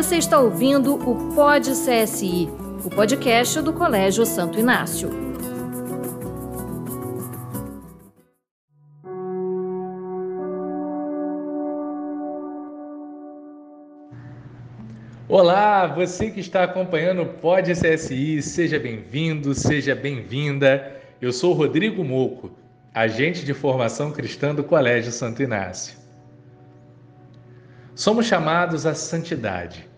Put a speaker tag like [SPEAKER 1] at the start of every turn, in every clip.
[SPEAKER 1] Você está ouvindo o Pod CSI, o podcast do Colégio Santo Inácio.
[SPEAKER 2] Olá, você que está acompanhando o Pod CSI, seja bem-vindo, seja bem-vinda. Eu sou Rodrigo Moco, agente de formação cristã do Colégio Santo Inácio. Somos chamados à santidade,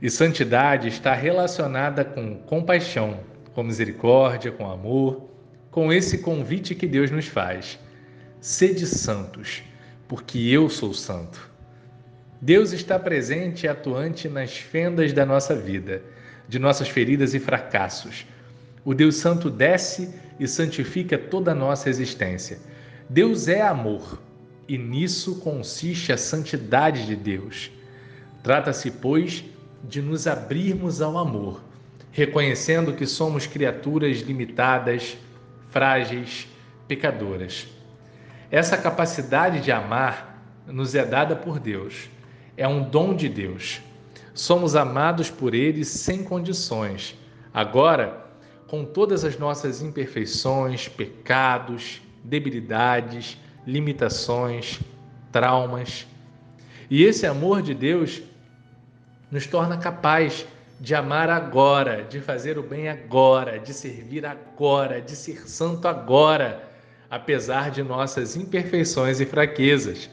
[SPEAKER 2] e santidade está relacionada com compaixão, com misericórdia, com amor, com esse convite que Deus nos faz. Sede santos, porque eu sou santo. Deus está presente e atuante nas fendas da nossa vida, de nossas feridas e fracassos. O Deus Santo desce e santifica toda a nossa existência. Deus é amor e nisso consiste a santidade de Deus. Trata-se, pois, de nos abrirmos ao amor, reconhecendo que somos criaturas limitadas, frágeis, pecadoras. Essa capacidade de amar nos é dada por Deus, é um dom de Deus. Somos amados por Ele sem condições. Agora, com todas as nossas imperfeições, pecados, debilidades, limitações, traumas. E esse amor de Deus nos torna capaz de amar agora, de fazer o bem agora, de servir agora, de ser santo agora, apesar de nossas imperfeições e fraquezas.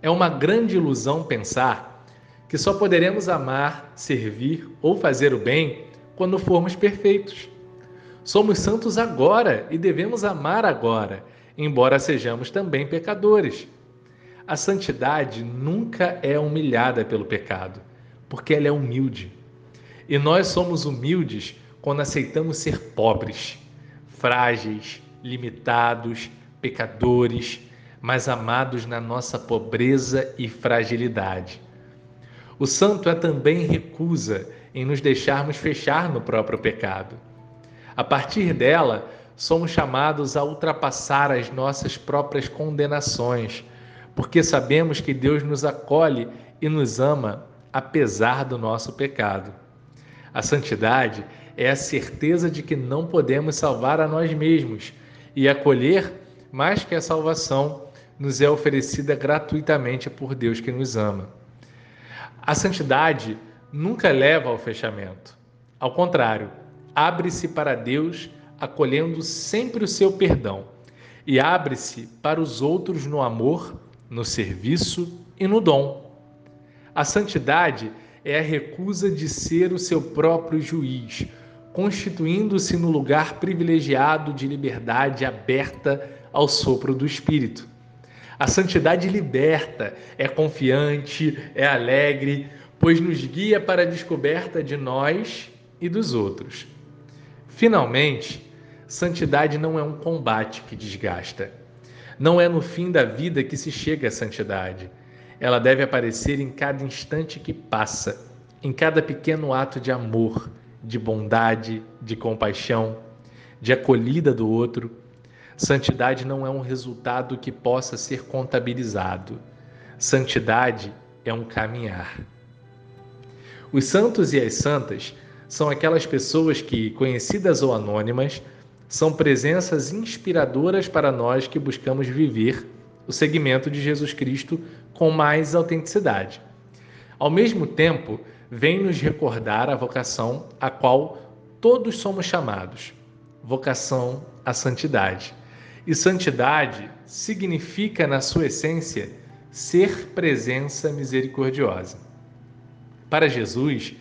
[SPEAKER 2] É uma grande ilusão pensar que só poderemos amar, servir ou fazer o bem quando formos perfeitos. Somos santos agora e devemos amar agora embora sejamos também pecadores. A santidade nunca é humilhada pelo pecado, porque ela é humilde. E nós somos humildes quando aceitamos ser pobres, frágeis, limitados, pecadores, mas amados na nossa pobreza e fragilidade. O santo é também recusa em nos deixarmos fechar no próprio pecado. A partir dela, somos chamados a ultrapassar as nossas próprias condenações, porque sabemos que Deus nos acolhe e nos ama apesar do nosso pecado. A santidade é a certeza de que não podemos salvar a nós mesmos e acolher mais que a salvação nos é oferecida gratuitamente por Deus que nos ama. A santidade nunca leva ao fechamento. Ao contrário, abre-se para Deus acolhendo sempre o seu perdão e abre-se para os outros no amor, no serviço e no dom. A santidade é a recusa de ser o seu próprio juiz, constituindo-se no lugar privilegiado de liberdade aberta ao sopro do Espírito. A santidade liberta, é confiante, é alegre, pois nos guia para a descoberta de nós e dos outros. Finalmente, Santidade não é um combate que desgasta. Não é no fim da vida que se chega à santidade. Ela deve aparecer em cada instante que passa, em cada pequeno ato de amor, de bondade, de compaixão, de acolhida do outro. Santidade não é um resultado que possa ser contabilizado. Santidade é um caminhar. Os santos e as santas são aquelas pessoas que, conhecidas ou anônimas, são presenças inspiradoras para nós que buscamos viver o segmento de Jesus Cristo com mais autenticidade. Ao mesmo tempo, vem nos recordar a vocação a qual todos somos chamados vocação à santidade. E santidade significa, na sua essência, ser presença misericordiosa. Para Jesus,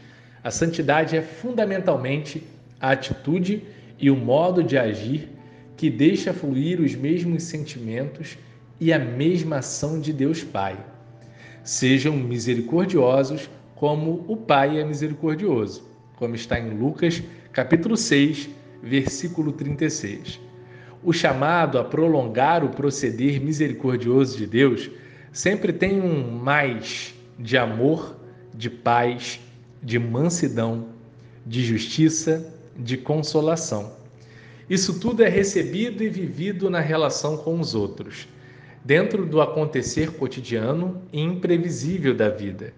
[SPEAKER 2] a santidade é fundamentalmente a atitude e o modo de agir que deixa fluir os mesmos sentimentos e a mesma ação de Deus Pai. Sejam misericordiosos como o Pai é misericordioso, como está em Lucas, capítulo 6, versículo 36. O chamado a prolongar o proceder misericordioso de Deus sempre tem um mais de amor, de paz, de mansidão, de justiça de consolação. Isso tudo é recebido e vivido na relação com os outros, dentro do acontecer cotidiano e imprevisível da vida.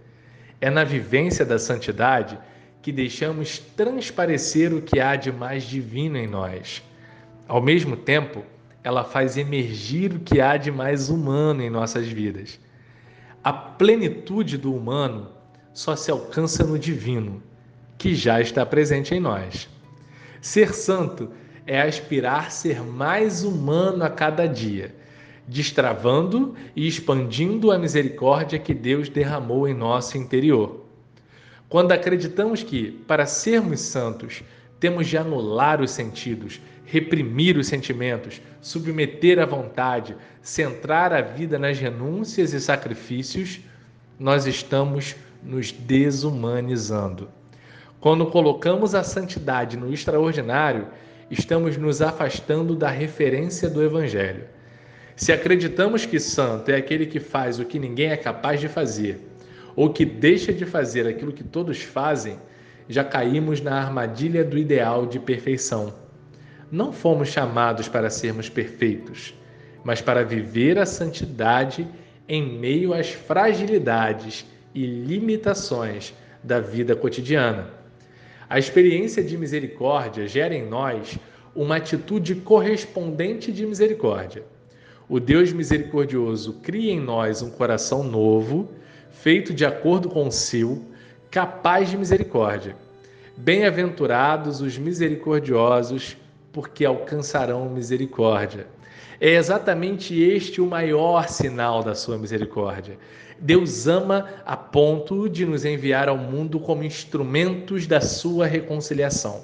[SPEAKER 2] É na vivência da santidade que deixamos transparecer o que há de mais divino em nós. Ao mesmo tempo, ela faz emergir o que há de mais humano em nossas vidas. A plenitude do humano só se alcança no divino, que já está presente em nós. Ser santo é aspirar ser mais humano a cada dia, destravando e expandindo a misericórdia que Deus derramou em nosso interior. Quando acreditamos que, para sermos santos, temos de anular os sentidos, reprimir os sentimentos, submeter a vontade, centrar a vida nas renúncias e sacrifícios, nós estamos nos desumanizando. Quando colocamos a santidade no extraordinário, estamos nos afastando da referência do Evangelho. Se acreditamos que santo é aquele que faz o que ninguém é capaz de fazer, ou que deixa de fazer aquilo que todos fazem, já caímos na armadilha do ideal de perfeição. Não fomos chamados para sermos perfeitos, mas para viver a santidade em meio às fragilidades e limitações da vida cotidiana. A experiência de misericórdia gera em nós uma atitude correspondente de misericórdia. O Deus misericordioso cria em nós um coração novo feito de acordo com o seu, capaz de misericórdia. Bem-aventurados os misericordiosos, porque alcançarão misericórdia. É exatamente este o maior sinal da sua misericórdia. Deus ama a ponto de nos enviar ao mundo como instrumentos da sua reconciliação,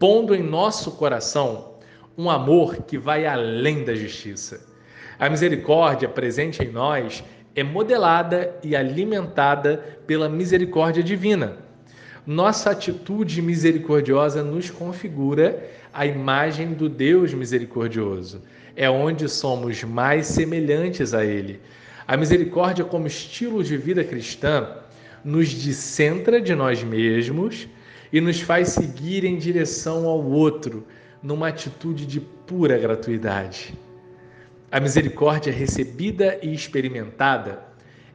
[SPEAKER 2] pondo em nosso coração um amor que vai além da justiça. A misericórdia presente em nós é modelada e alimentada pela misericórdia divina. Nossa atitude misericordiosa nos configura a imagem do Deus misericordioso. É onde somos mais semelhantes a Ele. A misericórdia, como estilo de vida cristã, nos descentra de nós mesmos e nos faz seguir em direção ao outro, numa atitude de pura gratuidade. A misericórdia recebida e experimentada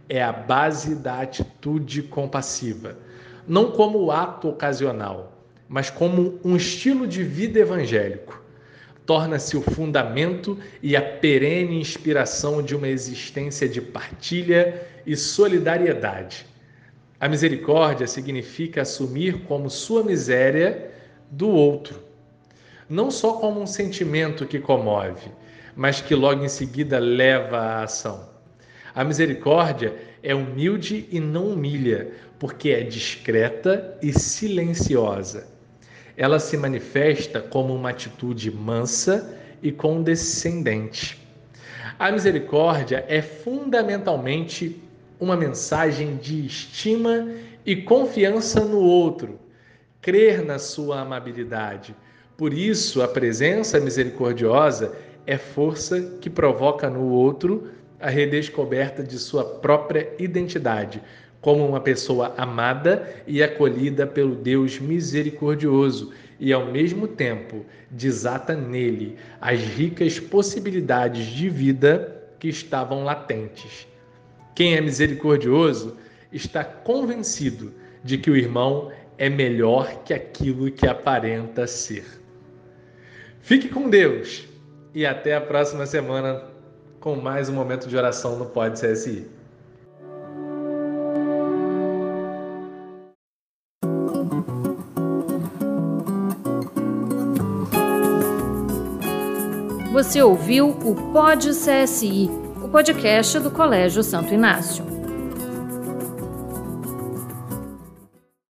[SPEAKER 2] é a base da atitude compassiva, não como ato ocasional, mas como um estilo de vida evangélico. Torna-se o fundamento e a perene inspiração de uma existência de partilha e solidariedade. A misericórdia significa assumir como sua miséria do outro, não só como um sentimento que comove, mas que logo em seguida leva à ação. A misericórdia é humilde e não humilha, porque é discreta e silenciosa. Ela se manifesta como uma atitude mansa e condescendente. A misericórdia é fundamentalmente uma mensagem de estima e confiança no outro, crer na sua amabilidade. Por isso, a presença misericordiosa é força que provoca no outro a redescoberta de sua própria identidade, como uma pessoa amada e acolhida pelo Deus misericordioso, e ao mesmo tempo desata nele as ricas possibilidades de vida que estavam latentes. Quem é misericordioso está convencido de que o irmão é melhor que aquilo que aparenta ser. Fique com Deus! E até a próxima semana com mais um momento de oração no Pod CSI.
[SPEAKER 1] Você ouviu o Pod CSI, o podcast do Colégio Santo Inácio.